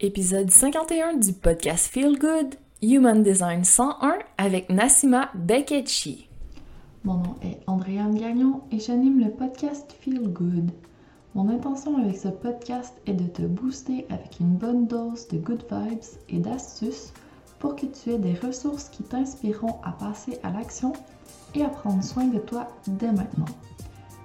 Épisode 51 du podcast Feel Good, Human Design 101 avec Nassima Beketchi. Mon nom est Andréane Gagnon et j'anime le podcast Feel Good. Mon intention avec ce podcast est de te booster avec une bonne dose de good vibes et d'astuces pour que tu aies des ressources qui t'inspireront à passer à l'action et à prendre soin de toi dès maintenant.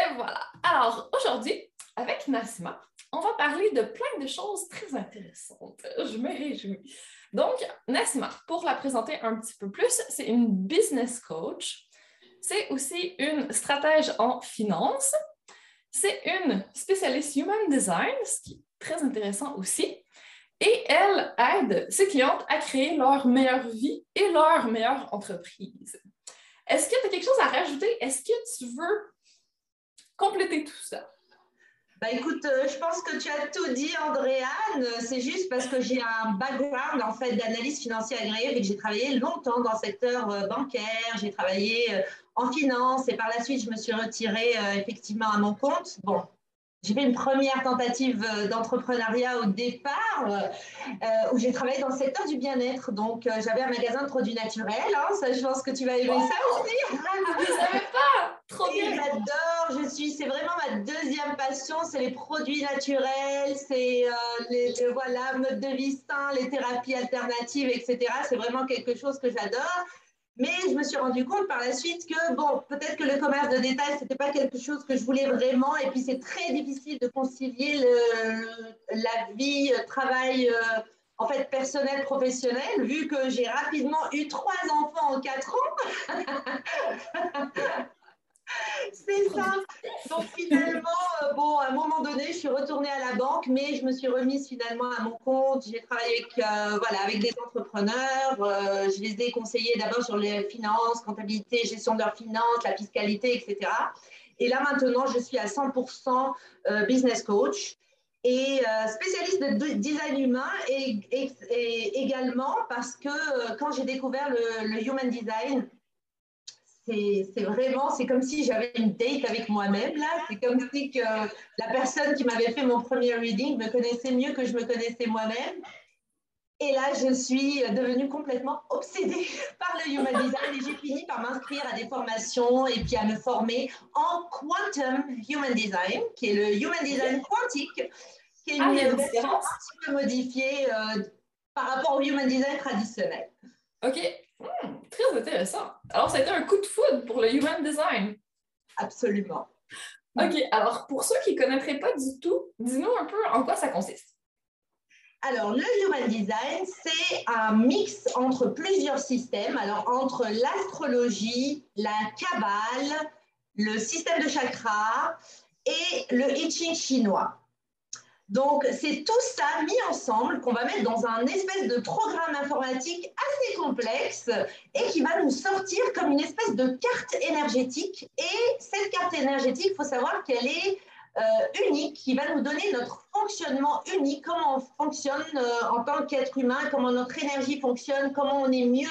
Et voilà. Alors aujourd'hui, avec Nassima, on va parler de plein de choses très intéressantes. Je me réjouis. Donc, Nassima, pour la présenter un petit peu plus, c'est une business coach. C'est aussi une stratège en finance. C'est une spécialiste human design, ce qui est très intéressant aussi. Et elle aide ses clientes à créer leur meilleure vie et leur meilleure entreprise. Est-ce que tu as quelque chose à rajouter? Est-ce que tu veux compléter tout ça? Bah écoute, euh, je pense que tu as tout dit, Andréane. C'est juste parce que j'ai un background en fait d'analyse financière agréée et que j'ai travaillé longtemps dans le secteur euh, bancaire. J'ai travaillé euh, en finance et par la suite, je me suis retirée effectivement à mon compte. Bon, j'ai fait une première tentative euh, d'entrepreneuriat au départ euh, où j'ai travaillé dans le secteur du bien-être. Donc, euh, j'avais un magasin de produits naturels. Hein, ça, je pense que tu vas aimer ça aussi. Je ne savais pas. Trop bien. J'adore. Je suis. C'est vraiment ma deuxième passion. C'est les produits naturels. C'est les voilà mode de vie sain, les thérapies alternatives, etc. C'est vraiment quelque chose que j'adore. Mais je me suis rendu compte par la suite que, bon, peut-être que le commerce de détail, ce n'était pas quelque chose que je voulais vraiment. Et puis, c'est très difficile de concilier la vie, euh, travail, euh, en fait, personnel, professionnel, vu que j'ai rapidement eu trois enfants en quatre ans. C'est ça. Donc finalement, euh, bon, à un moment donné, je suis retournée à la banque, mais je me suis remise finalement à mon compte. J'ai travaillé avec, euh, voilà, avec des entrepreneurs. Euh, je les ai conseillés d'abord sur les finances, comptabilité, gestion de leurs finances, la fiscalité, etc. Et là maintenant, je suis à 100% business coach et spécialiste de design humain et, également parce que quand j'ai découvert le human design, c'est vraiment, c'est comme si j'avais une date avec moi-même là. C'est comme si que la personne qui m'avait fait mon premier reading me connaissait mieux que je me connaissais moi-même. Et là, je suis devenue complètement obsédée par le human design et j'ai fini par m'inscrire à des formations et puis à me former en quantum human design, qui est le human design quantique, qui est une ah, version un petit peu modifiée euh, par rapport au human design traditionnel. OK. Hmm, très intéressant. Alors, ça a été un coup de foudre pour le Human Design. Absolument. OK. Alors, pour ceux qui ne connaîtraient pas du tout, dis-nous un peu en quoi ça consiste. Alors, le Human Design, c'est un mix entre plusieurs systèmes. Alors, entre l'astrologie, la cabale, le système de chakras et le I Ching chinois. Donc, c'est tout ça mis ensemble qu'on va mettre dans un espèce de programme informatique assez complexe et qui va nous sortir comme une espèce de carte énergétique. Et cette carte énergétique, il faut savoir qu'elle est euh, unique, qui va nous donner notre fonctionnement unique, comment on fonctionne euh, en tant qu'être humain, comment notre énergie fonctionne, comment on est mieux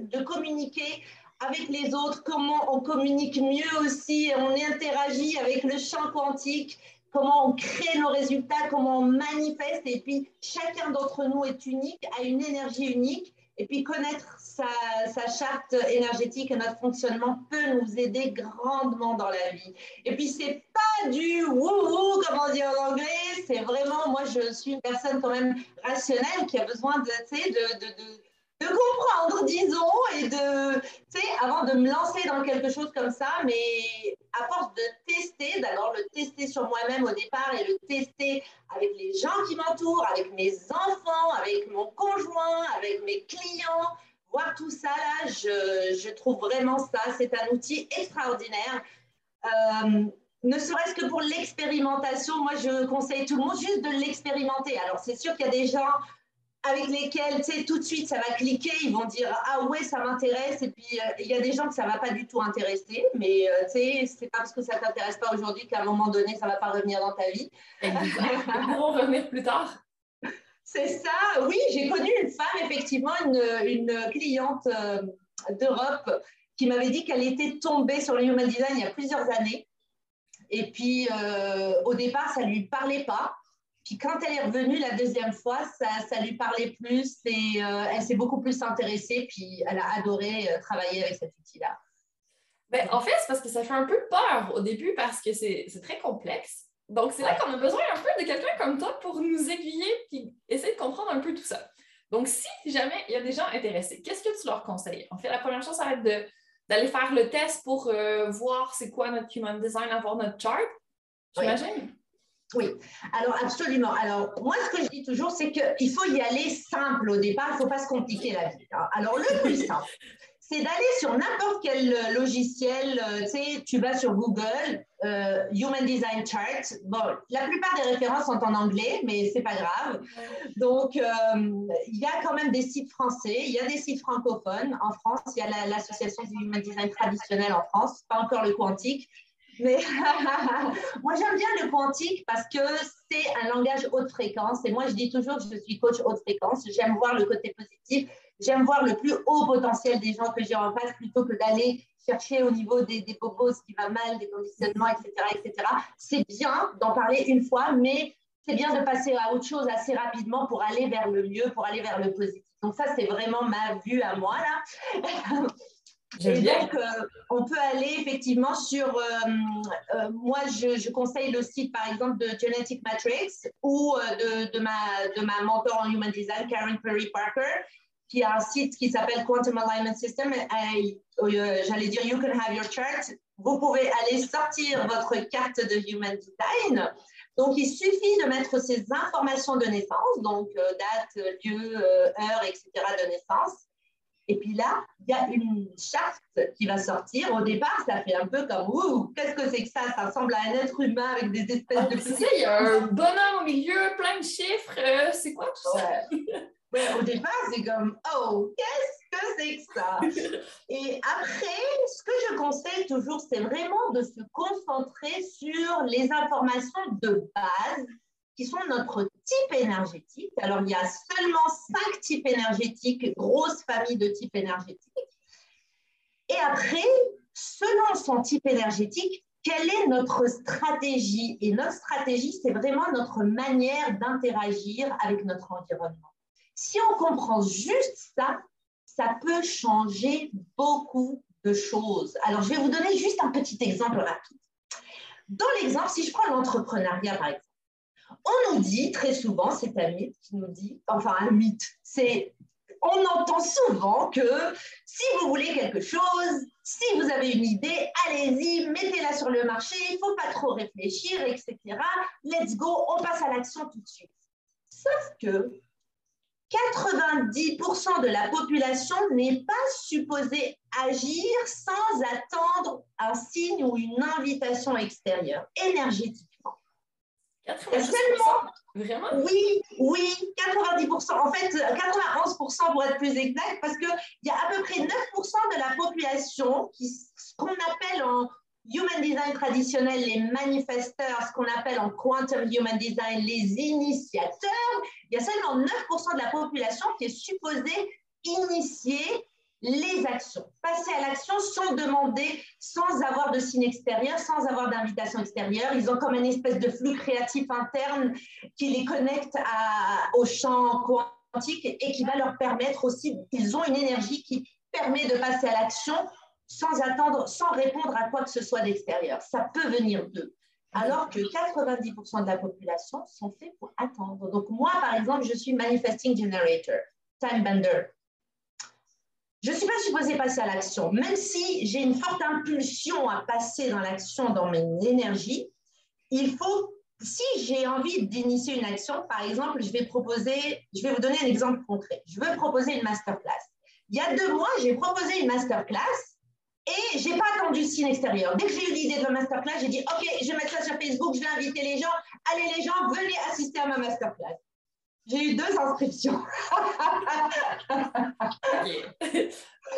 de, de communiquer avec les autres, comment on communique mieux aussi, on interagit avec le champ quantique comment on crée nos résultats, comment on manifeste. Et puis, chacun d'entre nous est unique, a une énergie unique. Et puis, connaître sa, charte énergétique et notre fonctionnement peut nous aider grandement dans la vie. Et puis, c'est pas du wouhou, comme on dit en anglais. C'est vraiment, moi, je suis une personne quand même rationnelle qui a besoin de de comprendre, disons, et de, tu sais, avant de me lancer dans quelque chose comme ça, mais à force de tester, d'abord le tester sur moi-même au départ et le tester avec les gens qui m'entourent, avec mes enfants, avec mon conjoint, avec mes clients, voir tout ça là, je, je trouve vraiment ça, c'est un outil extraordinaire. Euh, ne serait-ce que pour l'expérimentation, moi je conseille tout le monde juste de l'expérimenter. Alors c'est sûr qu'il y a des gens avec lesquels, tu sais, tout de suite, ça va cliquer, ils vont dire Ah ouais, ça m'intéresse. Et puis, euh, il y a des gens que ça ne va pas du tout intéresser, mais euh, tu sais, c'est pas parce que ça ne t'intéresse pas aujourd'hui qu'à un moment donné, ça ne va pas revenir dans ta vie. Ils vont revenir plus tard. C'est ça, oui, j'ai connu une femme, effectivement, une, une cliente euh, d'Europe qui m'avait dit qu'elle était tombée sur le human design il y a plusieurs années. Et puis, au départ, ça ne lui parlait pas. Puis quand elle est revenue la deuxième fois, ça, ça lui parlait plus et euh, elle s'est beaucoup plus intéressée. Puis elle a adoré euh, travailler avec cet outil-là. Ben, en fait, c'est parce que ça fait un peu peur au début parce que c'est très complexe. Donc, c'est là qu'on a besoin un peu de quelqu'un comme toi pour nous aiguiller et essayer de comprendre un peu tout ça. Donc, si jamais il y a des gens intéressés, qu'est-ce que tu leur conseilles? En fait, la première chose, ça va être d'aller faire le test pour euh, voir c'est quoi notre human design, avoir notre chart. J'imagine? Oui, alors absolument. Alors moi, ce que je dis toujours, c'est qu'il faut y aller simple au départ, il ne faut pas se compliquer la vie. Hein. Alors le plus simple, c'est d'aller sur n'importe quel logiciel, euh, tu sais, tu vas sur Google, euh, Human Design Chart. Bon, la plupart des références sont en anglais, mais c'est pas grave. Donc, euh, il y a quand même des sites français, il y a des sites francophones. En France, il y a l'association du Human Design traditionnel en France, pas encore le quantique. Mais moi, j'aime bien le quantique parce que c'est un langage haute fréquence. Et moi, je dis toujours que je suis coach haute fréquence. J'aime voir le côté positif. J'aime voir le plus haut potentiel des gens que j'ai en face plutôt que d'aller chercher au niveau des, des ce qui va mal, des conditionnements, etc. etc. C'est bien d'en parler une fois, mais c'est bien de passer à autre chose assez rapidement pour aller vers le mieux, pour aller vers le positif. Donc ça, c'est vraiment ma vue à moi là. Et donc, euh, on peut aller effectivement sur, euh, euh, moi, je, conseille le site, par exemple, de Genetic Matrix ou de, de, ma, de ma mentor en Human Design, Karen Perry Parker, qui a un site qui s'appelle Quantum Alignment System. J'allais dire, you can have your chart. Vous pouvez aller sortir votre carte de Human Design. Donc, il suffit de mettre ces informations de naissance, donc date, lieu, heure, etc. de naissance et puis là, il y a une charte qui va sortir. Au départ, ça fait un peu comme Ouh, qu'est-ce que c'est que ça? Ça ressemble à un être humain avec des espèces ah, de. Tu il y a un bonhomme au milieu, plein de chiffres. Euh, c'est quoi tout ça? Ouais. Au départ, c'est comme Oh, qu'est-ce que c'est que ça? Et après, ce que je conseille toujours, c'est vraiment de se concentrer sur les informations de base qui sont notre type énergétique. Alors, il y a seulement cinq types énergétiques, grosse famille de types énergétiques. Et après, selon son type énergétique, quelle est notre stratégie? Et notre stratégie, c'est vraiment notre manière d'interagir avec notre environnement. Si on comprend juste ça, ça peut changer beaucoup de choses. Alors, je vais vous donner juste un petit exemple rapide. Dans l'exemple, si je prends l'entrepreneuriat, par exemple, on nous dit très souvent, c'est un mythe qui nous dit, enfin un mythe, c'est, on entend souvent que si vous voulez quelque chose, si vous avez une idée, allez-y, mettez-la sur le marché, il ne faut pas trop réfléchir, etc. Let's go, on passe à l'action tout de suite. Sauf que 90% de la population n'est pas supposée agir sans attendre un signe ou une invitation extérieure, énergétiquement. 90%? Vraiment? Oui, oui, 90%. En fait, 91% pour être plus exact, parce qu'il y a à peu près 9% de la population qui, ce qu'on appelle en Human Design traditionnel, les manifesteurs, ce qu'on appelle en Quantum Human Design, les initiateurs, il y a seulement 9% de la population qui est supposée initier les actions, passer à l'action sans demander, sans avoir de signe extérieur, sans avoir d'invitation extérieure. Ils ont comme une espèce de flux créatif interne qui les connecte au champ quantique et qui va leur permettre aussi, ils ont une énergie qui permet de passer à l'action sans attendre, sans répondre à quoi que ce soit d'extérieur. Ça peut venir d'eux. Alors que 90% de la population sont faits pour attendre. Donc moi, par exemple, je suis manifesting generator, time bender. Je ne suis pas supposée passer à l'action, même si j'ai une forte impulsion à passer dans l'action, dans mes énergies. Il faut, si j'ai envie d'initier une action, par exemple, je vais proposer, je vais vous donner un exemple concret. Je veux proposer une masterclass. Il y a deux mois, j'ai proposé une masterclass et je n'ai pas attendu le signe extérieur. Dès que j'ai eu l'idée de la masterclass, j'ai dit OK, je vais mettre ça sur Facebook, je vais inviter les gens. Allez, les gens, venez assister à ma masterclass. J'ai eu deux inscriptions.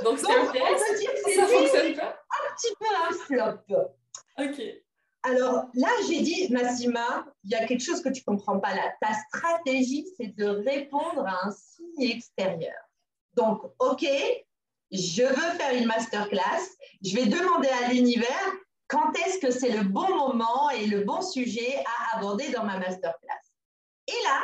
Donc, c'est un test. Ça fonctionne pas? Un petit peu un flop. OK. Alors là, j'ai dit, Massima, il y a quelque chose que tu ne comprends pas là. Ta stratégie, c'est de répondre à un signe extérieur. Donc, OK, je veux faire une masterclass, je vais demander à l'univers quand est-ce que c'est le bon moment et le bon sujet à aborder dans ma masterclass. Et là,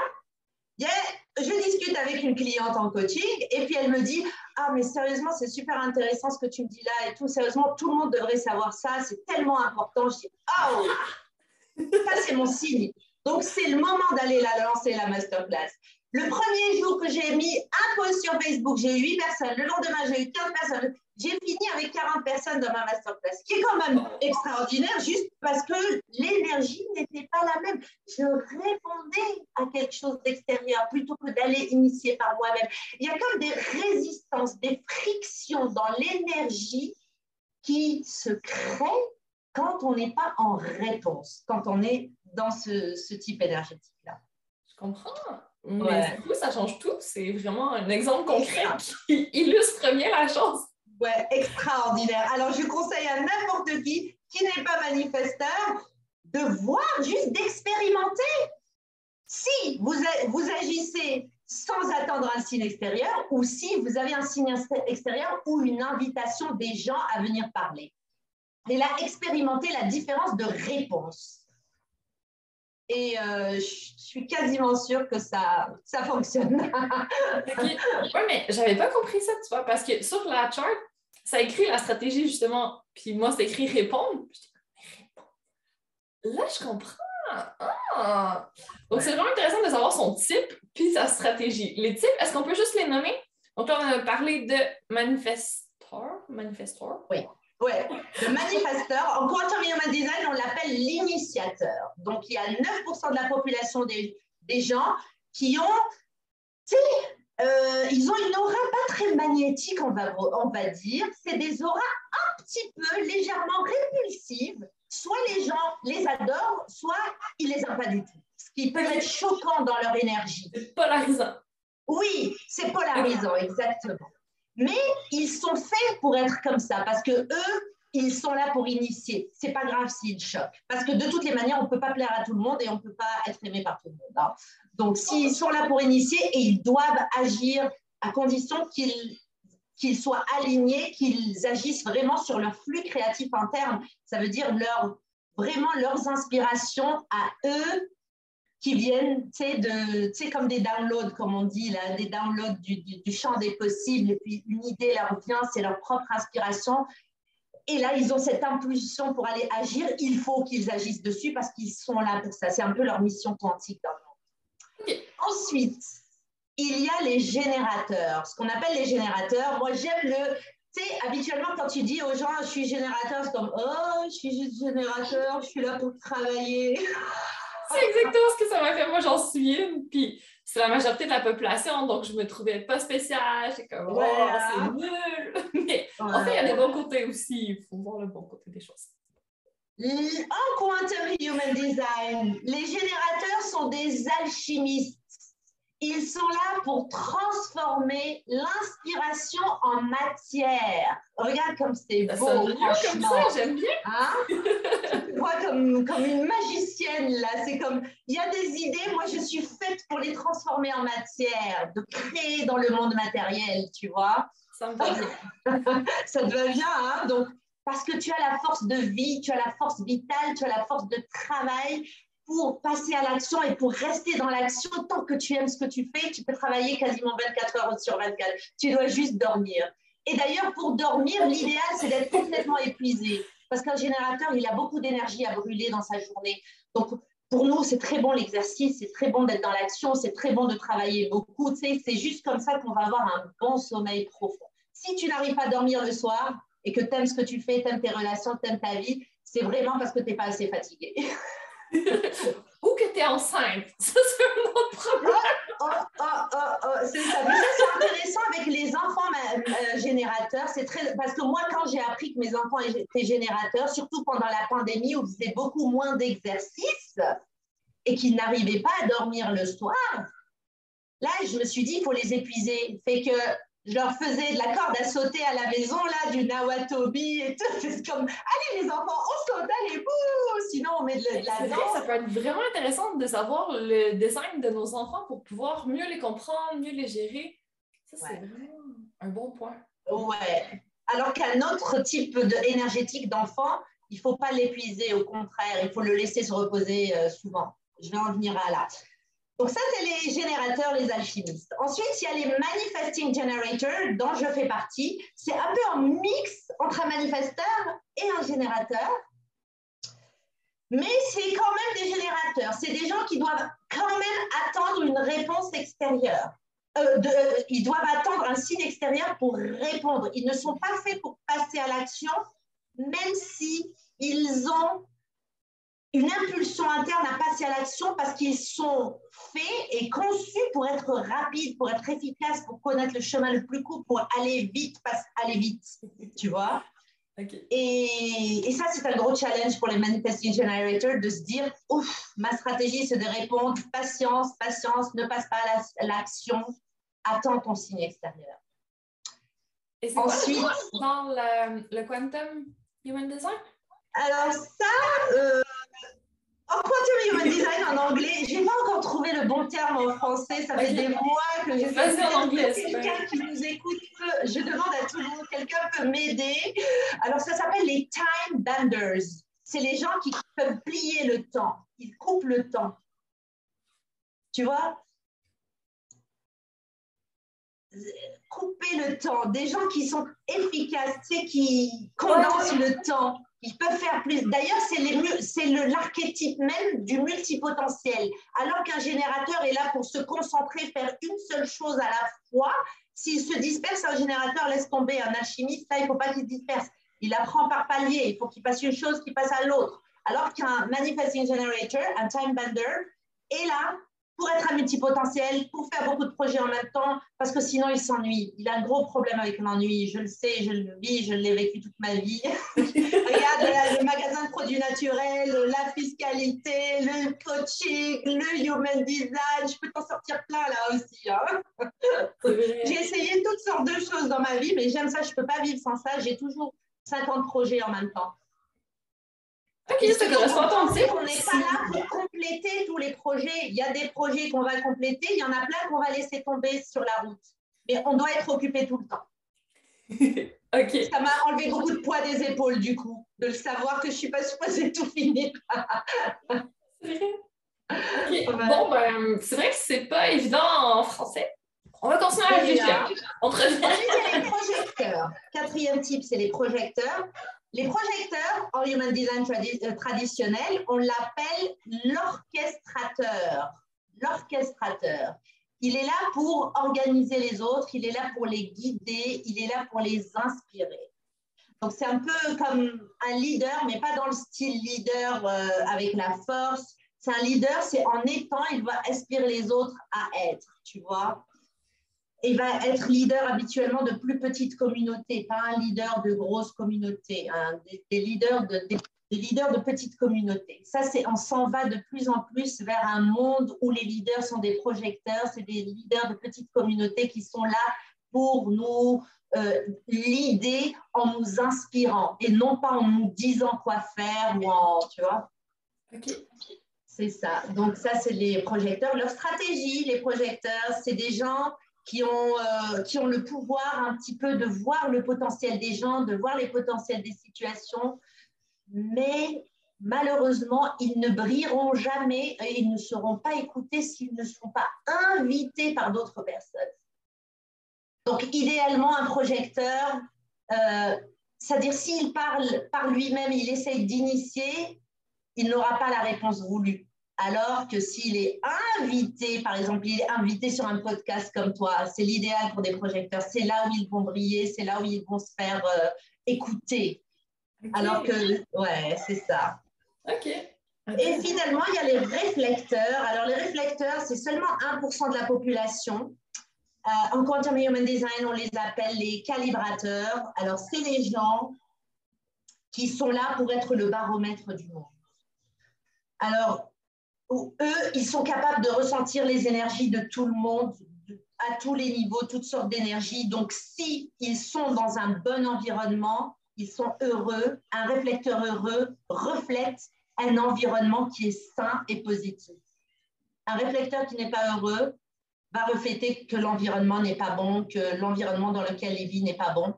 je discute avec une cliente en coaching et puis elle me dit Ah, mais sérieusement, c'est super intéressant ce que tu me dis là et tout. Sérieusement, tout le monde devrait savoir ça. C'est tellement important. Je dis Oh, ça, c'est mon signe. Donc, c'est le moment d'aller la lancer, la masterclass. Le premier jour que j'ai mis un post sur Facebook, j'ai eu 8 personnes. Le lendemain, j'ai eu 15 personnes. J'ai fini avec 40 personnes dans ma masterclass, qui est quand même extraordinaire, juste parce que l'énergie n'était pas la même. Je répondais à quelque chose d'extérieur plutôt que d'aller initier par moi-même. Il y a comme des résistances, des frictions dans l'énergie qui se créent quand on n'est pas en réponse, quand on est dans ce, ce type énergétique-là. Je comprends. Mais du coup, ça change tout. C'est vraiment un exemple concret qui illustre bien la chose. Ouais, extraordinaire. Alors, je conseille à n'importe qui qui n'est pas manifesteur de voir, juste d'expérimenter. Si vous, vous agissez sans attendre un signe extérieur ou si vous avez un signe extérieur ou une invitation des gens à venir parler. Et là, expérimenter la différence de réponse. Et euh, je suis quasiment sûre que ça, ça fonctionne. Oui, mais j'avais pas compris ça, tu vois, parce que sur la chart, ça écrit la stratégie, justement. Puis moi, c'est écrit répondre. Là, je comprends. Ah! Donc, c'est vraiment intéressant de savoir son type puis sa stratégie. Les types, est-ce qu'on peut juste les nommer? Donc, là, on a parlé de manifestor. Manifestor? Oui. Oui, le manifesteur. En Quantum Human Design, on l'appelle l'initiateur. Donc, il y a 9% de la population des, des gens qui ont, euh, ils ont une aura pas très magnétique, on va, on va dire. C'est des auras un petit peu légèrement répulsives. Soit les gens les adorent, soit ils les aiment pas du tout. Ce qui peut être choquant dans leur énergie. Polarisant. Oui, c'est polarisant, exactement. Mais ils sont faits pour être comme ça parce que eux, ils sont là pour initier. C'est pas grave s'ils choquent. Parce que de toutes les manières, on ne peut pas plaire à tout le monde et on ne peut pas être aimé par tout le monde. Hein. Donc, s'ils sont là pour initier et ils doivent agir à condition qu'ils qu'ils soient alignés, qu'ils agissent vraiment sur leur flux créatif interne. Ça veut dire leur, vraiment leurs inspirations à eux qui viennent, tu sais, comme des downloads, comme on dit, là, des downloads du, du, champ des possibles, et puis une idée leur vient, c'est leur propre inspiration. Et là, ils ont cette impulsion pour aller agir. Il faut qu'ils agissent dessus parce qu'ils sont là pour ça. C'est un peu leur mission quantique dans le monde. Ensuite, il y a les générateurs. Ce qu'on appelle les générateurs, moi, j'aime le. Tu sais, habituellement, quand tu dis aux gens, je suis générateur, c'est comme, oh, je suis juste générateur, je suis là pour travailler. c'est exactement ce que ça m'a fait. Moi, j'en suis une, puis c'est la majorité de la population, donc je me trouvais pas spéciale. J'étais comme, oh, c'est nul. Mais en fait, il y a des bons côtés aussi. Il faut voir le bon côté des choses. En quantum human design, les générateurs sont des alchimistes. Ils sont là pour transformer l'inspiration en matière. Regarde comme c'est beau. comme ça, j'aime bien. Hein? vois comme, comme une magicienne là. C'est comme, il y a des idées, moi je suis faite pour les transformer en matière, de créer dans le monde matériel, tu vois. Ça me va bien. ça te va bien, hein? Donc, parce que tu as la force de vie, tu as la force vitale, tu as la force de travail pour passer à l'action et pour rester dans l'action tant que tu aimes ce que tu fais, tu peux travailler quasiment 24 heures sur 24. Tu dois juste dormir. Et d'ailleurs, pour dormir, l'idéal, c'est d'être complètement épuisé. Parce qu'un générateur, il a beaucoup d'énergie à brûler dans sa journée. Donc, pour nous, c'est très bon l'exercice, c'est très bon d'être dans l'action, c'est très bon de travailler beaucoup. Tu sais, c'est juste comme ça qu'on va avoir un bon sommeil profond. Si tu n'arrives pas à dormir le soir, et que tu aimes ce que tu fais, tu aimes tes relations, tu aimes ta vie, c'est vraiment parce que tu n'es pas assez fatigué. Ou que tu es enceinte. Ça, c'est un problème. Oh, oh, oh c'est ça. c'est intéressant avec les enfants euh, générateurs. C'est très parce que moi, quand j'ai appris que mes enfants étaient générateurs, surtout pendant la pandémie où ils faisaient beaucoup moins d'exercices et qu'ils n'arrivaient pas à dormir le soir, là, je me suis dit, il faut les épuiser. Fait que je leur faisais de la corde à sauter à la maison, là, du Nawatobi et tout. C'est comme, allez les enfants, on saute, allez, bouh Sinon, on met de, la danse. Ça peut être vraiment intéressant de savoir le design de nos enfants pour pouvoir mieux les comprendre, mieux les gérer. Ça, c'est vraiment un bon point. Ouais. Alors qu'un autre type de, énergétique d'enfant, il ne faut pas l'épuiser, au contraire, il faut le laisser se reposer euh, souvent. Je vais en venir à là. Donc ça, c'est les générateurs, les alchimistes. Ensuite, il y a les manifesting generators, dont je fais partie. C'est un peu un mix entre un manifesteur et un générateur. Mais c'est quand même des générateurs. C'est des gens qui doivent quand même attendre une réponse extérieure. Euh, ils doivent attendre un signe extérieur pour répondre. Ils ne sont pas faits pour passer à l'action, même si ils ont une impulsion interne à passer à l'action parce qu'ils sont faits et conçus pour être rapides, pour être efficaces, pour connaître le chemin le plus court, pour aller vite, aller vite, tu vois. Et, et, ça, c'est un gros challenge pour les manifesting generators de se dire, ouf, ma stratégie, c'est de répondre, patience, patience, ne passe pas à l'action, attends ton signe extérieur. Et c'est Ensuite, dans le, le, quantum human design? Alors ça, euh, en quantum human design en anglais, j'ai pas encore trouvé le bon terme en français. Ça fait des mois que j'ai fait en anglais. Quelqu'un qui nous écoute, je demande à tout le monde, quelqu'un peut m'aider. Alors ça s'appelle les time benders. C'est les gens qui peuvent plier le temps. Ils coupent le temps. Tu vois? Couper le temps, des gens qui sont efficaces, tu sais, qui condensent le temps. Ils peuvent faire plus. D'ailleurs, c'est l'archétype même du multipotentiel. Alors qu'un générateur est là pour se concentrer, faire une seule chose à la fois, s'il se disperse, un générateur laisse tomber. Un alchimiste, ça, il ne faut pas qu'il se disperse. Il apprend par palier. Il faut qu'il passe une chose, qu'il passe à l'autre. Alors qu'un manifesting generator, un time bender, est là pour être un multipotentiel, pour faire beaucoup de projets en même temps, parce que sinon il s'ennuie. Il a un gros problème avec l'ennui. Je le sais, je le vis, je l'ai vécu toute ma vie. Regarde le magasin de produits naturels, la fiscalité, le coaching, le human design. Je peux t'en sortir plein là aussi. Hein. J'ai essayé toutes sortes de choses dans ma vie, mais j'aime ça. Je ne peux pas vivre sans ça. J'ai toujours 50 projets en même temps. Ok, ça correspond à ton On n'est pas là pour compléter tous les projets. Il y a des projets qu'on va compléter, il y en a plein qu'on va laisser tomber sur la route. Mais on doit être occupé tout le temps. ok. Ça m'a enlevé beaucoup de poids des épaules, du coup, de le savoir que je ne suis pas supposée tout finir. Bon, ben, c'est vrai que c'est pas évident en français. On va continuer à réfléchir. On y a les projecteurs. Quatrième type, c'est les projecteurs. Les projecteurs en human design euh, traditionnel, on l'appelle l'orchestrateur. L'orchestrateur. Il est là pour organiser les autres, il est là pour les guider, il est là pour les inspirer. Donc c'est un peu comme un leader, mais pas dans le style leader euh, avec la force. C'est un leader, c'est en étant, il va inspirer les autres à être, tu vois. Il va être leader habituellement de plus petites communautés, pas un leader de grosses communautés, hein, des, leaders de, leaders de petites communautés. Ça, c'est, on s'en va de plus en plus vers un monde où les leaders sont des projecteurs, c'est des leaders de petites communautés qui sont là pour nous euh, l'idée en nous inspirant et non pas en nous disant quoi faire ou en, tu vois. C'est ça. Donc ça, c'est les projecteurs. Leur stratégie, les projecteurs, c'est des gens qui ont, euh, qui ont le pouvoir un petit peu de voir le potentiel des gens, de voir les potentiels des situations, mais malheureusement, ils ne brilleront jamais et ils ne seront pas écoutés s'ils ne sont pas invités par d'autres personnes. Donc, idéalement, un projecteur, euh, c'est-à-dire s'il parle par lui-même, il essaye d'initier, il n'aura pas la réponse voulue. Alors que s'il est invité, par exemple, il est invité sur un podcast comme toi, c'est l'idéal pour des projecteurs. C'est là où ils vont briller, c'est là où ils vont se faire euh, écouter. Alors que, ouais, c'est ça. OK. Et finalement, il y a les réflecteurs. Alors, les réflecteurs, c'est seulement 1% de la population. Euh, en Quantum Human Design, on les appelle les calibrateurs. Alors, c'est les gens qui sont là pour être le baromètre du monde. Alors, eux, ils sont capables de ressentir les énergies de tout le monde, à tous les niveaux, toutes sortes d'énergies. Donc, si ils sont dans un bon environnement, ils sont heureux. Un réflecteur heureux reflète un environnement qui est sain et positif. Un réflecteur qui n'est pas heureux va refléter que l'environnement n'est pas bon, que l'environnement dans lequel il vit n'est pas bon.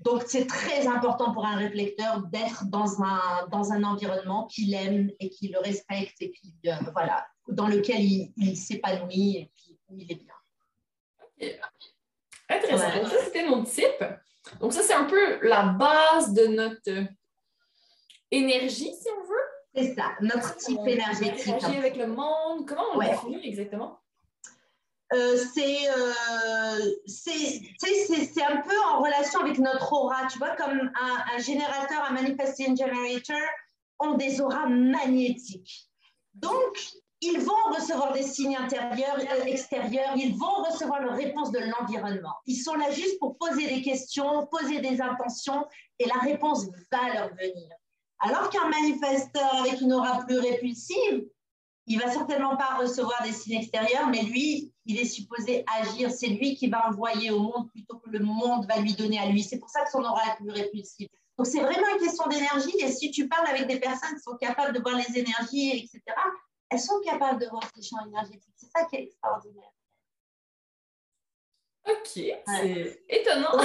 Donc, c'est très important pour un réflecteur d'être dans un, dans un environnement qu'il aime et qui le respecte et qui, euh, voilà, dans lequel il, s'épanouit et puis où il est bien. Intéressant. Donc, ça, c'était mon type. Donc, ça, c'est un peu la base de notre énergie, si on veut. C'est ça, notre type énergétique. Énergie avec le monde. Comment on le définit exactement? Euh, euh, c'est un peu en relation avec notre aura. Tu vois, comme un, générateur, un manifesting generator ont des auras magnétiques. Donc, ils vont recevoir des signes intérieurs, euh, extérieurs, ils vont recevoir leur réponse de l'environnement. Ils sont là juste pour poser des questions, poser des intentions, et la réponse va leur venir. Alors qu'un manifesteur avec une aura plus répulsive, il va certainement pas recevoir des signes extérieurs, mais lui, il est supposé agir. C'est lui qui va envoyer au monde plutôt que le monde va lui donner à lui. C'est pour ça que son aura est plus répulsive. Donc, c'est vraiment une question d'énergie. Et si tu parles avec des personnes qui sont capables de voir les énergies, etc., elles sont capables de voir ces champs énergétiques. C'est ça qui est extraordinaire. Ok, c'est étonnant.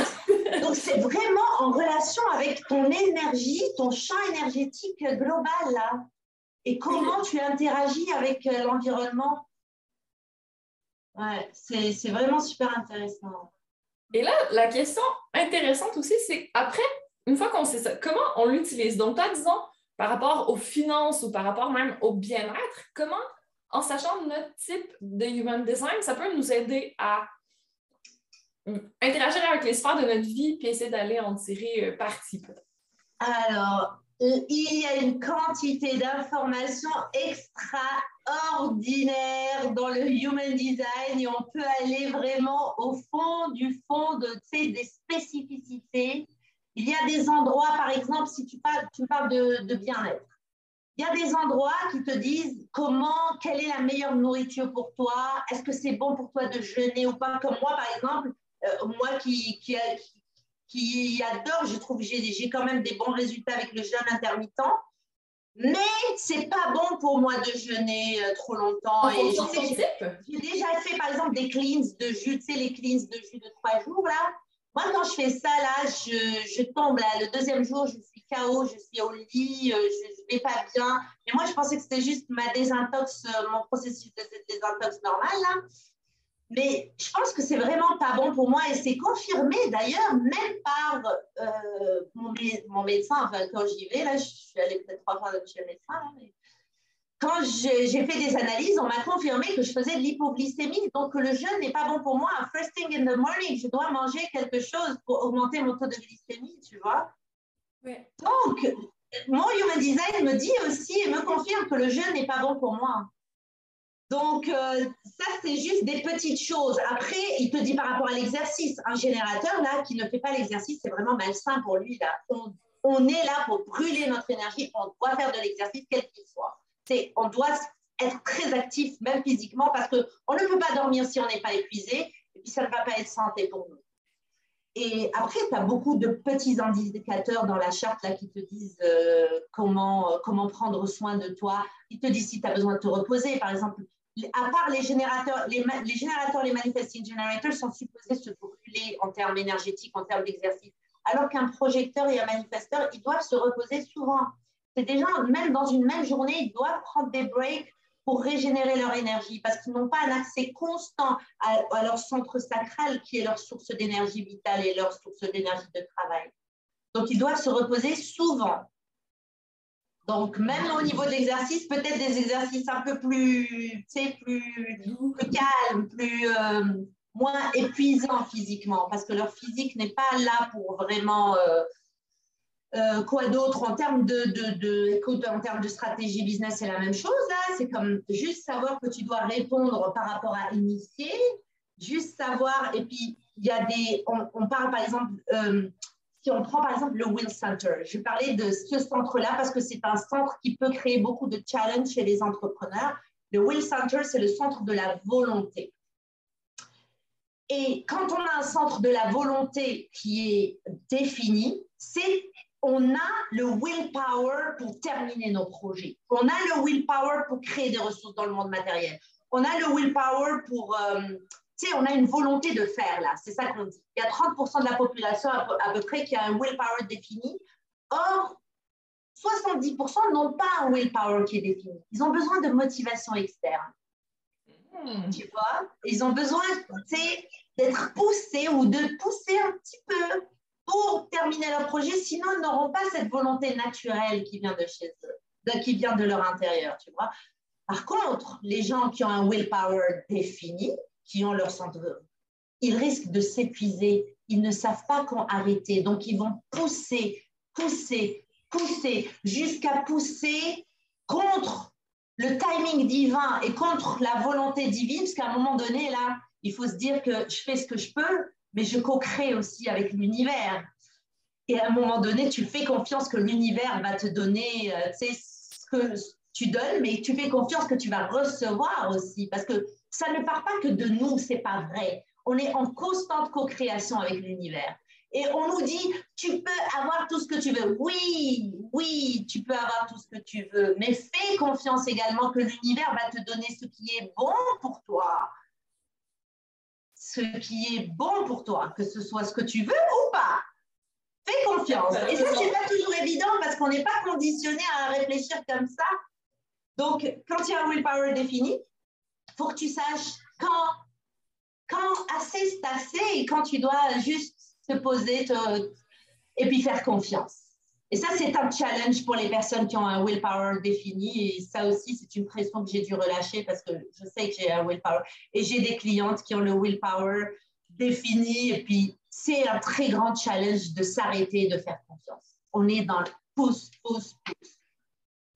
Donc, c'est vraiment en relation avec ton énergie, ton champ énergétique global, là. Et comment tu interagis avec euh, l'environnement. Ouais, c'est vraiment super intéressant. Et là, la question intéressante aussi, c'est après, une fois qu'on sait ça, comment on l'utilise? Donc, toi, disons, par rapport aux finances ou par rapport même au bien-être, comment, en sachant notre type de human design, ça peut nous aider à interagir avec les sphères de notre vie puis essayer d'aller en tirer euh, parti Alors, il y a une quantité d'informations extraordinaires dans le human design et on peut aller vraiment au fond du fond de des spécificités. Il y a des endroits, par exemple, si tu parles, tu parles de, de bien-être, il y a des endroits qui te disent comment, quelle est la meilleure nourriture pour toi, est-ce que c'est bon pour toi de jeûner ou pas, comme moi, par exemple, euh, moi qui, qui, qui adore, je trouve que j'ai quand même des bons résultats avec le jeûne intermittent. Mais c'est pas bon pour moi de jeûner euh, trop longtemps. J'ai déjà fait par exemple des cleans de jus, tu sais, les cleans de jus de trois jours là. Moi, quand je fais ça là, je, je tombe là. Le deuxième jour, je suis KO, je suis au lit, euh, je, ne vais pas bien. Mais moi, je pensais que c'était juste ma désintox, euh, mon processus de désintox normal là. Mais je pense que c'est vraiment pas bon pour moi et c'est confirmé d'ailleurs même par euh, mon, médecin. Enfin, quand j'y vais, là, je suis allée peut-être trois fois chez le médecin. Quand j'ai fait des analyses, on m'a confirmé que je faisais de l'hypoglycémie. Donc, le jeûne n'est pas bon pour moi. First thing in the morning, je dois manger quelque chose pour augmenter mon taux de glycémie, tu vois. Donc, mon human design me dit aussi et me confirme que le jeûne n'est pas bon pour moi. Donc, euh, ça, c'est juste des petites choses. Après, il te dit par rapport à l'exercice, un générateur, là, qui ne fait pas l'exercice, c'est vraiment malsain pour lui. Là. On, est là pour brûler notre énergie, on doit faire de l'exercice, quel qu'il soit. On doit être très actif, même physiquement, parce qu'on ne peut pas dormir si on n'est pas épuisé, et puis ça ne va pas être santé pour nous. Et après, tu as beaucoup de petits indicateurs dans la charte là, qui te disent euh, comment, euh, comment prendre soin de toi. Ils te disent si tu as besoin de te reposer. Par exemple, à part les générateurs, les, les générateurs, les manifesting generators sont supposés se brûler en termes énergétiques, en termes d'exercice. Alors qu'un projecteur et un manifesteur, ils doivent se reposer souvent. C'est gens, même dans une même journée, ils doivent prendre des breaks pour régénérer leur énergie parce qu'ils n'ont pas un accès constant à, leur centre sacral qui est leur source d'énergie vitale et leur source d'énergie de travail. Donc, ils doivent se reposer souvent. Donc, même au niveau de l'exercice, peut-être des exercices un peu plus, plus, plus calmes, plus, euh, moins épuisants physiquement, parce que leur physique n'est pas là pour vraiment euh, euh, quoi d'autre en termes de, en termes de stratégie business, c'est la même chose. C'est comme juste savoir que tu dois répondre par rapport à initier, juste savoir. Et puis, il y a des. On, parle par exemple, euh, si on prend par exemple le Will Center, je parler de ce centre-là parce que c'est un centre qui peut créer beaucoup de challenges chez les entrepreneurs. Le Will Center, c'est le centre de la volonté. Et quand on a un centre de la volonté qui est défini, c'est on a le willpower pour terminer nos projets. On a le willpower pour créer des ressources dans le monde matériel. On a le willpower pour, euh, tu sais, on a une volonté de faire là. C'est ça qu'on dit. Il y a 30% de la population à peu, près qui a un willpower défini. Or, 70% n'ont pas un willpower qui est défini. Ils ont besoin de motivation externe. Hmm. Tu vois? Ils ont besoin, d'être poussés ou de pousser un petit peu pour terminer leur projet, sinon ils n'auront pas cette volonté naturelle qui vient de chez eux, qui vient de leur intérieur, tu vois. Par contre, les gens qui ont un willpower défini, qui ont leur centre, ils risquent de s'épuiser, ils ne savent pas quand arrêter, donc ils vont pousser, pousser, pousser, jusqu'à pousser contre le timing divin et contre la volonté divine, parce qu'à un moment donné, là, il faut se dire que je fais ce que je peux, mais je co-crée aussi avec l'univers. Et à un moment donné, tu fais confiance que l'univers va te donner euh, ce que tu donnes, mais tu fais confiance que tu vas recevoir aussi, parce que ça ne part pas que de nous, c'est pas vrai. On est en constante co-création avec l'univers. Et on nous dit, tu peux avoir tout ce que tu veux. Oui, oui, tu peux avoir tout ce que tu veux, mais fais confiance également que l'univers va te donner ce qui est bon pour toi ce qui est bon pour toi, que ce soit ce que tu veux ou pas. Fais confiance. Et ça, c'est pas toujours évident parce qu'on n'est pas conditionné à réfléchir comme ça. Donc, quand il y a un willpower défini, faut que tu saches quand, quand assez c'est assez et quand tu dois juste te poser et puis faire confiance. Et ça, c'est un challenge pour les personnes qui ont un willpower défini. Et ça aussi, c'est une pression que j'ai dû relâcher parce que je sais que j'ai un willpower. Et j'ai des clientes qui ont le willpower défini. Et puis, c'est un très grand challenge de s'arrêter et de faire confiance. On est dans le pouce, pouce, pouce.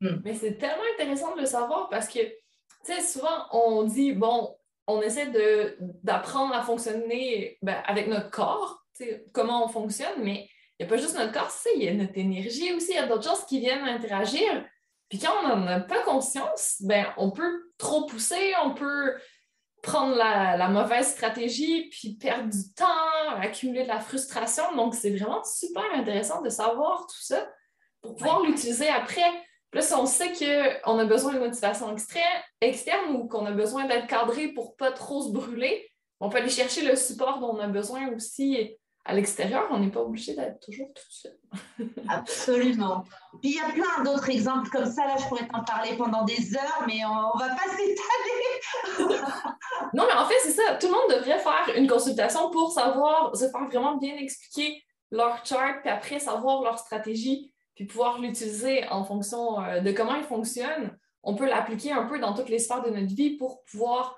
Hmm. Mais c'est tellement intéressant de le savoir parce que, tu sais, souvent, on dit, bon, on essaie d'apprendre à fonctionner ben, avec notre corps, comment on fonctionne, mais il n'y a pas juste notre corps, il y a notre énergie aussi, il y a d'autres choses qui viennent interagir. Puis quand on n'en a pas conscience, ben, on peut trop pousser, on peut prendre la, mauvaise stratégie, puis perdre du temps, accumuler de la frustration. Donc, c'est vraiment super intéressant de savoir tout ça pour pouvoir l'utiliser après. Plus on sait qu'on a besoin de motivation externe ou qu'on a besoin d'être cadré pour ne pas trop se brûler, on peut aller chercher le support dont on a besoin aussi à l'extérieur, on n'est pas obligé d'être toujours tout seul. Absolument. Puis il y a plein d'autres exemples comme ça. Là, je pourrais t'en parler pendant des heures, mais on, ne va pas s'étaler. non, mais en fait, c'est ça. Tout le monde devrait faire une consultation pour savoir, se faire vraiment bien expliquer leur chart, puis après savoir leur stratégie, puis pouvoir l'utiliser en fonction euh, de comment ils fonctionnent. On peut l'appliquer un peu dans toutes les sphères de notre vie pour pouvoir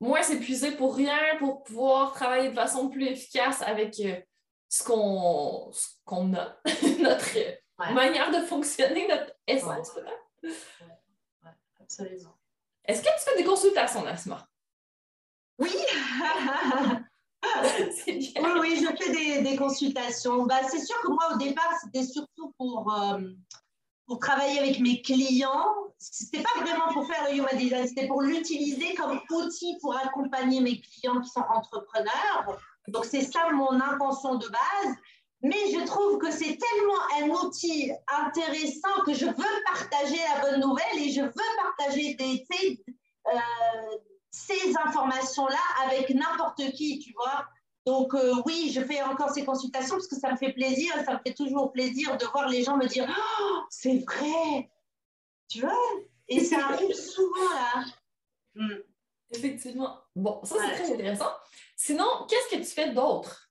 moins s'épuiser pour rien, pour pouvoir travailler de façon plus efficace avec euh, ce qu'on a, notre, manière de fonctionner, notre essence, peut-être. Ouais. absolument. Est-ce que tu fais des consultations, Nasma? Oui! oui, oui, je fais des, des consultations. Bah, c'est sûr que moi, au départ, c'était surtout pour, euh, pour travailler avec mes clients. C'était pas vraiment pour faire le human design, c'était pour l'utiliser comme outil pour accompagner mes clients qui sont entrepreneurs. Donc, c'est ça mon intention de base. Mais je trouve que c'est tellement un outil intéressant que je veux partager la bonne nouvelle et je veux partager euh, ces informations-là avec n'importe qui, tu vois. Donc euh, oui, je fais encore ces consultations parce que ça me fait plaisir, ça me fait toujours plaisir de voir les gens me dire oh, c'est vrai, tu vois? Et ça arrive souvent là. Hmm. Effectivement. Bon, ça c'est très intéressant. Sinon, qu'est-ce que tu fais d'autre?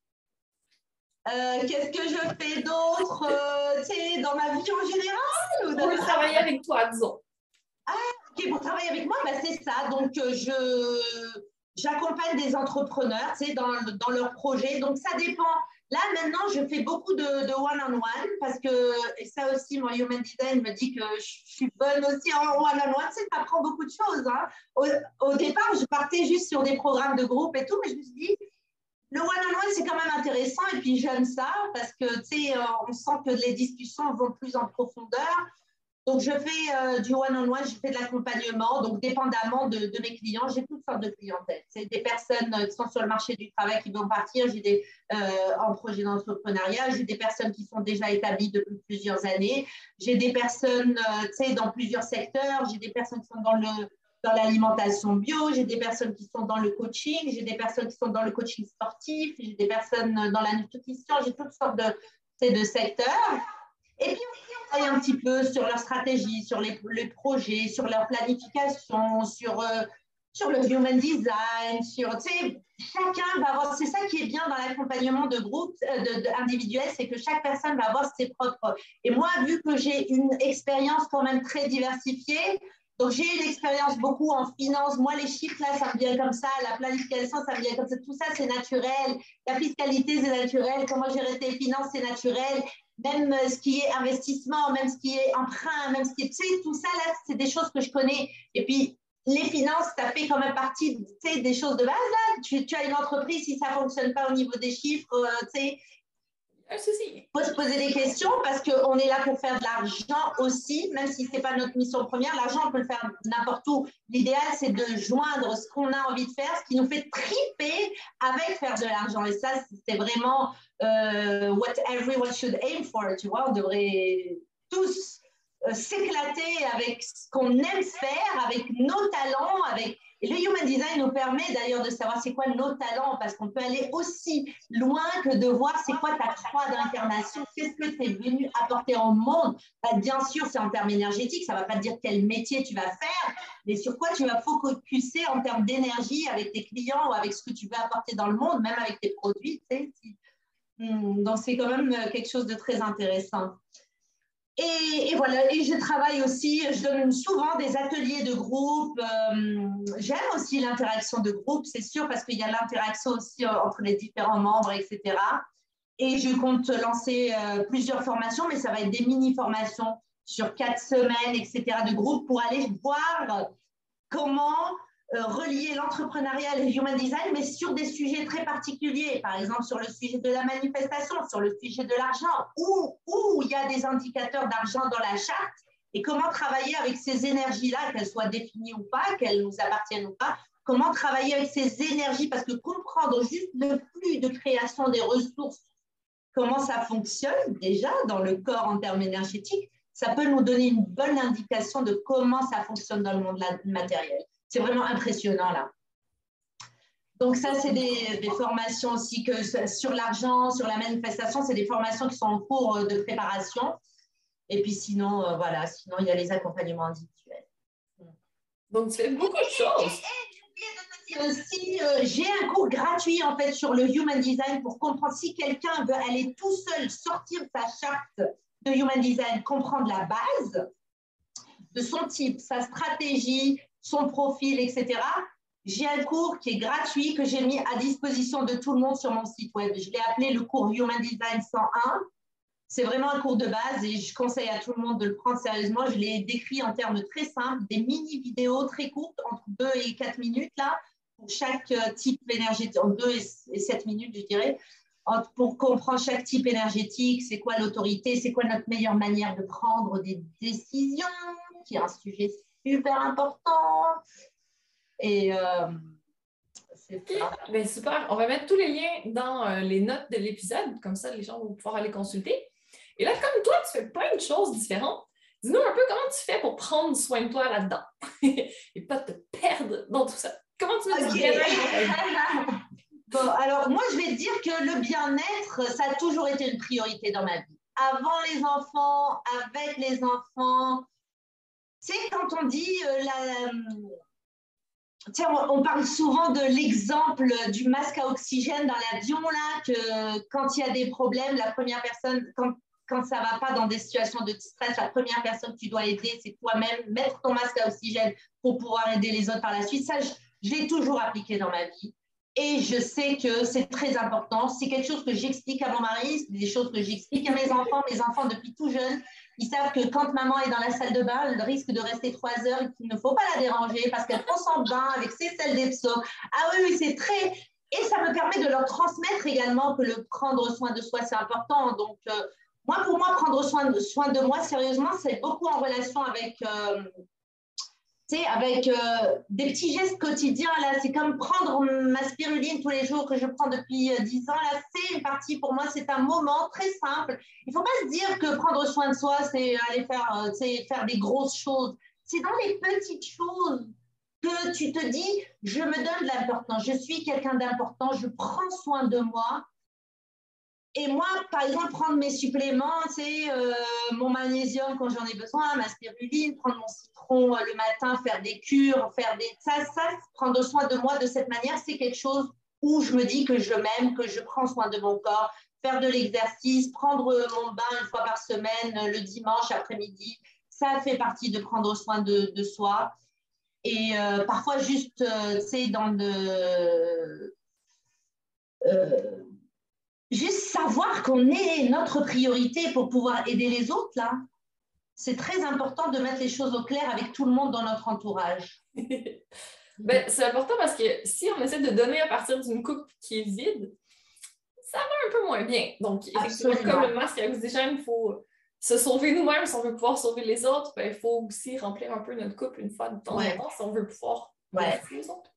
Euh, qu'est-ce que je fais d'autre euh, dans ma vie en général ou Pour travailler avec toi, disons. Ah, ok, pour travailler avec moi, bah, c'est ça. Donc, euh, je j'accompagne des entrepreneurs dans, dans leurs projets. Donc, ça dépend. Là, maintenant, je fais beaucoup de one-on-one parce que, et ça aussi, mon Human Design me dit que je suis bonne aussi en one-on-one. Ça apprend beaucoup de choses. Hein. Au, au, départ, je partais juste sur des programmes de groupe et tout, mais je me suis dit, le one-on-one, c'est quand même intéressant et puis j'aime ça parce que, tu sais, on sent que les discussions vont plus en profondeur. Donc, je fais euh, du one-on-one, je fais de l'accompagnement. Donc, dépendamment de, mes clients, j'ai toutes sortes de clientèle. C'est des personnes euh, qui sont sur le marché du travail qui vont partir. J'ai des en projet d'entrepreneuriat. J'ai des personnes qui sont déjà établies depuis plusieurs années. J'ai des personnes, tu sais, dans plusieurs secteurs. J'ai des personnes qui sont dans le dans l'alimentation bio, j'ai des personnes qui sont dans le coaching, j'ai des personnes qui sont dans le coaching sportif, j'ai des personnes dans la nutrition, j'ai toutes sortes de, de secteurs. Et puis on travaille un petit peu sur leur stratégie, sur les, les projets, sur leur planification, sur, euh, sur le human design, sur, tu sais, chacun va avoir, c'est ça qui est bien dans l'accompagnement de groupe, euh, de, individuel, c'est que chaque personne va avoir ses propres. Et moi, vu que j'ai une expérience quand même très diversifiée, donc, j'ai une expérience beaucoup en finance. Moi, les chiffres, là, ça me vient comme ça. La planification, ça me vient comme ça. Tout ça, c'est naturel. La fiscalité, c'est naturel. Comment gérer tes finances, c'est naturel. Même euh, ce qui est investissement, même ce qui est emprunt, même ce qui est. Tu sais, tout ça, là, c'est des choses que je connais. Et puis, les finances, ça fait quand même partie tu sais, des choses de base. Là. Tu, tu, as une entreprise, si ça ne fonctionne pas au niveau des chiffres, euh, tu sais, il faut se poser des questions parce qu'on est là pour faire de l'argent aussi, même si ce n'est pas notre mission première. L'argent, on peut le faire n'importe où. L'idéal, c'est de joindre ce qu'on a envie de faire, ce qui nous fait triper avec faire de l'argent. Et ça, c'est vraiment euh, what everyone should aim for. Tu vois, on devrait tous euh, s'éclater avec ce qu'on aime faire, avec nos talents, avec et le Human Design nous permet d'ailleurs de savoir c'est quoi nos talents, parce qu'on peut aller aussi loin que de voir c'est quoi ta croix d'incarnation, qu'est-ce que tu es venu apporter au monde. Bah, bien sûr, c'est en termes énergétiques, ça ne va pas te dire quel métier tu vas faire, mais sur quoi tu vas focuser en termes d'énergie avec tes clients ou avec ce que tu veux apporter dans le monde, même avec tes produits. Hmm, donc, c'est quand même euh, quelque chose de très intéressant. Et, voilà, et je travaille aussi, je donne souvent des ateliers de groupe. Euh, j'aime aussi l'interaction de groupe, c'est sûr, parce qu'il y a l'interaction aussi euh, entre les différents membres, etc. Et je compte lancer euh, plusieurs formations, mais ça va être des mini-formations sur quatre semaines, etc., de groupe pour aller voir comment relier l'entrepreneuriat et le human design, mais sur des sujets très particuliers, par exemple sur le sujet de la manifestation, sur le sujet de l'argent, où, où il y a des indicateurs d'argent dans la charte, et comment travailler avec ces énergies-là, qu'elles soient définies ou pas, qu'elles nous appartiennent ou pas, comment travailler avec ces énergies, parce que comprendre juste le flux de création des ressources, comment ça fonctionne déjà dans le corps en termes énergétiques, ça peut nous donner une bonne indication de comment ça fonctionne dans le monde matériel. C'est vraiment impressionnant là. Donc ça, c'est des, formations aussi que sur l'argent, sur la manifestation, c'est des formations qui sont en cours euh, de préparation. Et puis sinon, euh, voilà, sinon il y a les accompagnements individuels. Donc c'est beaucoup de choses. Aussi, euh, j'ai un cours gratuit en fait sur le Human Design pour comprendre si quelqu'un veut aller tout seul sortir sa charte de Human Design, comprendre la base de son type, sa stratégie, son profil, etc. J'ai un cours qui est gratuit que j'ai mis à disposition de tout le monde sur mon site web. Je l'ai appelé le cours Human Design 101. c'est vraiment un cours de base et je conseille à tout le monde de le prendre sérieusement. Je l'ai décrit en termes très simples, des mini-vidéos très courtes, entre 2 et 4 minutes, là, pour chaque euh, type énergétique, en 2 et 7 minutes, je dirais, pour comprendre chaque type énergétique, c'est quoi l'autorité, c'est quoi notre meilleure manière de prendre des décisions, qui est un sujet super important. Et euh, ben, super. On va mettre tous les liens dans euh, les notes de l'épisode, comme ça les gens vont pouvoir aller consulter. Et là, comme toi, tu fais plein de choses différentes. Dis-nous un peu comment tu fais pour prendre soin de toi là-dedans et pas te perdre dans tout ça. Comment tu fais okay. Bon, alors moi, je vais te dire que le bien-être, ça a toujours été une priorité dans ma vie. Avant les enfants, avec les enfants. C'est quand on dit euh, Tiens, on parle souvent de l'exemple du masque à oxygène dans l'avion, là, que quand il y a des problèmes, la première personne, quand ça va pas dans des situations de stress, la première personne que tu dois aider, c'est toi-même, mettre ton masque à oxygène pour pouvoir aider les autres par la suite. Ça, je, l'ai toujours appliqué dans ma vie. Et je sais que c'est très important. C'est quelque chose que j'explique à mon mari, c'est des choses que j'explique à mes enfants. Mes enfants, depuis tout jeunes, ils savent que quand maman est dans la salle de bain, elle risque de rester trois heures et qu'il ne faut pas la déranger parce qu'elle prend son bain avec ses selles d'Epso. Ah oui, oui, c'est très... Et ça me permet de leur transmettre également que le prendre soin de soi, c'est important. Donc, euh, moi, pour moi, prendre soin de, soin de moi, sérieusement, c'est beaucoup en relation avec, euh, avec euh, des petits gestes quotidiens. Là, c'est comme prendre ma spiruline tous les jours que je prends depuis euh, 10 ans. Là, c'est une partie, pour moi, c'est un moment très simple. Il ne faut pas se dire que prendre soin de soi, c'est aller faire, euh, faire des grosses choses. C'est dans les petites choses que tu te dis, je me donne de l'importance, je suis quelqu'un d'important, je prends soin de moi et moi, par exemple, prendre mes suppléments, c'est euh, mon magnésium quand j'en ai besoin, ma spiruline, prendre mon citron euh, le matin, faire des cures, faire des... Ça, ça, prendre soin de moi de cette manière, c'est quelque chose où je me dis que je m'aime, que je prends soin de mon corps, faire de l'exercice, prendre mon bain une fois par semaine, euh, le dimanche après-midi, ça fait partie de prendre soin de, de soi. Et parfois, juste, sais, dans le juste savoir qu'on est notre priorité pour pouvoir aider les autres, là, c'est très important de mettre les choses au clair avec tout le monde dans notre entourage. ben, c'est important parce que si on essaie de donner à partir d'une coupe qui est vide, ça va un peu moins bien. Donc, effectivement, comme le masque à oxygène, il faut se sauver nous-mêmes si on veut pouvoir sauver les autres. Ben, il faut aussi remplir un peu notre coupe une fois de temps en temps si on veut pouvoir ouais. les autres.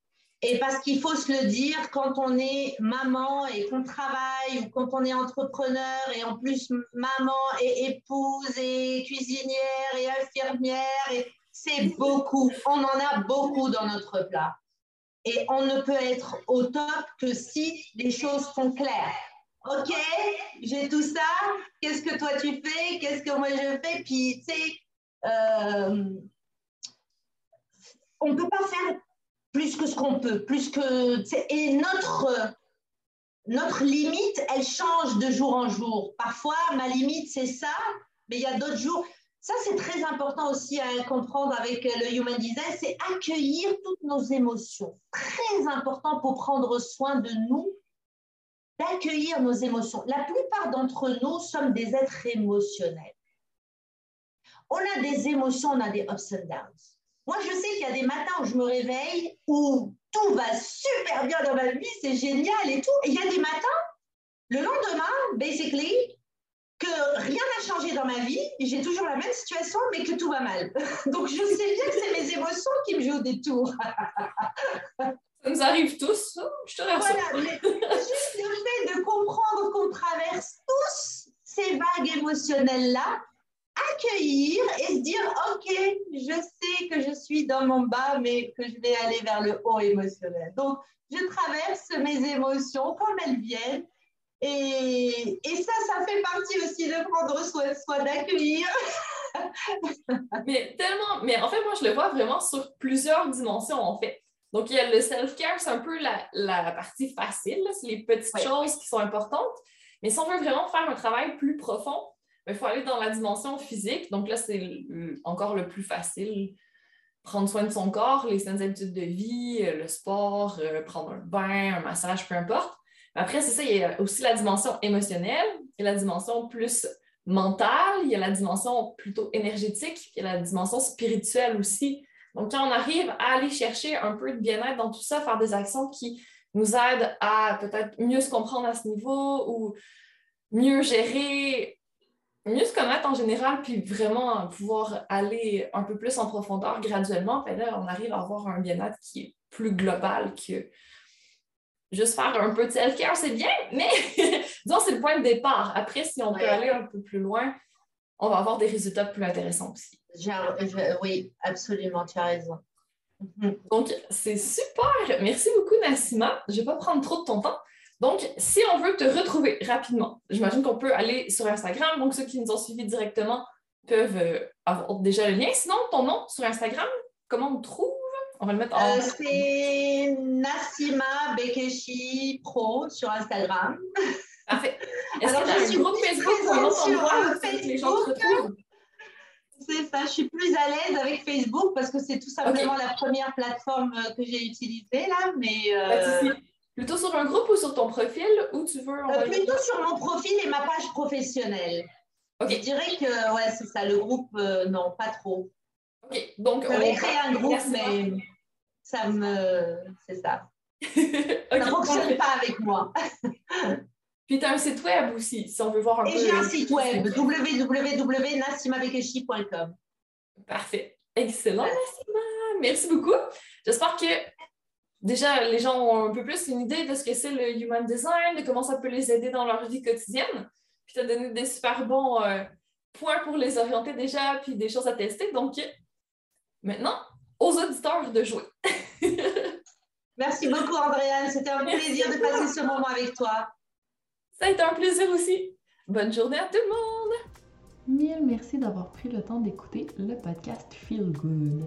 Et parce qu'il faut se le dire, quand on est maman et qu'on travaille, ou quand on est entrepreneur et en plus maman et épouse et cuisinière et infirmière, c'est beaucoup. On en a beaucoup dans notre plat. Et on ne peut être au top que si les choses sont claires. OK, j'ai tout ça. Qu'est-ce que toi tu fais? Qu'est-ce que moi je fais? Puis, tu sais, euh, on ne peut pas faire plus que ce qu'on peut, plus que et notre notre limite, elle change de jour en jour. Parfois, ma limite c'est ça, mais il y a d'autres jours. Ça c'est très important aussi à comprendre avec le human design, c'est accueillir toutes nos émotions. Très important pour prendre soin de nous, d'accueillir nos émotions. La plupart d'entre nous sommes des êtres émotionnels. On a des émotions, on a des ups and downs. Moi, je sais qu'il y a des matins où je me réveille où tout va super bien dans ma vie, c'est génial et tout. Et il y a des matins, le lendemain, basically, que rien n'a changé dans ma vie, j'ai toujours la même situation, mais que tout va mal. Donc, je sais bien que c'est mes émotions qui me jouent des tours. Ça nous arrive tous, hein, je te rassure. Voilà, mais juste le fait de comprendre qu'on traverse tous ces vagues émotionnelles-là, accueillir et se dire, OK, je sais que je suis dans mon bas, mais que je vais aller vers le haut émotionnel. Donc, je traverse mes émotions comme elles viennent. Et, et ça, ça fait partie aussi de prendre soin de soi, d'accueillir. mais tellement, mais en fait, moi, je le vois vraiment sur plusieurs dimensions, en fait. Donc, il y a le self-care, c'est un peu la, la partie facile, c'est les petites choses qui sont importantes. Mais si on veut vraiment faire un travail plus profond, il faut aller dans la dimension physique. Donc là, c'est encore le plus facile. Prendre soin de son corps, les saines habitudes de vie, euh, le sport, euh, prendre un bain, un massage, peu importe. Après, c'est ça, il y a aussi la dimension émotionnelle et la dimension plus mentale, il y a la dimension plutôt énergétique, il y a la dimension spirituelle aussi. Donc, quand on arrive à aller chercher un peu de bien-être dans tout ça, faire des actions qui nous aident à peut-être mieux se comprendre à ce niveau ou mieux gérer, mieux se connaître en général, puis vraiment pouvoir aller un peu plus en profondeur graduellement, ben là, on arrive à avoir un bien-être qui est plus global que juste faire un peu de self-care, c'est bien, mais disons, c'est le point de départ. Après, si on peut aller un peu plus loin, on va avoir des résultats plus intéressants aussi. oui, absolument, tu as raison. Donc, c'est super. Merci beaucoup, Nassima. Je ne vais pas prendre trop de ton temps. Donc, si on veut te retrouver rapidement, j'imagine qu'on peut aller sur Instagram. Donc, ceux qui nous ont suivis directement peuvent euh, avoir déjà le lien. Sinon, ton nom sur Instagram, comment on te trouve? On va le mettre en. Euh, c'est Nassima Bekeshi Pro sur Instagram. Parfait. Est-ce que tu as un groupe Facebook ou un autre endroit que les gens te retrouvent? C'est ça, je suis plus à l'aise avec Facebook parce que c'est tout simplement la première plateforme euh, que j'ai utilisée là, mais. Euh... Plutôt sur un groupe ou sur ton profil ou tu veux euh, Plutôt sur mon profil et ma page professionnelle. Je dirais que ouais, c'est ça, le groupe, euh, non, pas trop. Ok, donc. J'avais créé un groupe, mais ça me. C'est ça. okay, ça ne fonctionne pas avec moi. Puis tu as un site web aussi, si on veut voir un Et peu. Et j'ai un site web, www.nassimabekeshi.com. Parfait. Excellent, Nassima. Merci beaucoup. J'espère que déjà les gens ont un peu plus une idée de ce que c'est le human design, de comment ça peut les aider dans leur vie quotidienne. Puis tu as donné des super bons euh, points pour les orienter déjà, puis des choses à tester. Donc, maintenant, aux auditeurs de jouer. Merci beaucoup, Andréane. C'était un plaisir de passer ce moment avec toi. Ça a été un plaisir aussi. Bonne journée à tout le monde. Mille merci d'avoir pris le temps d'écouter le podcast Feel Good.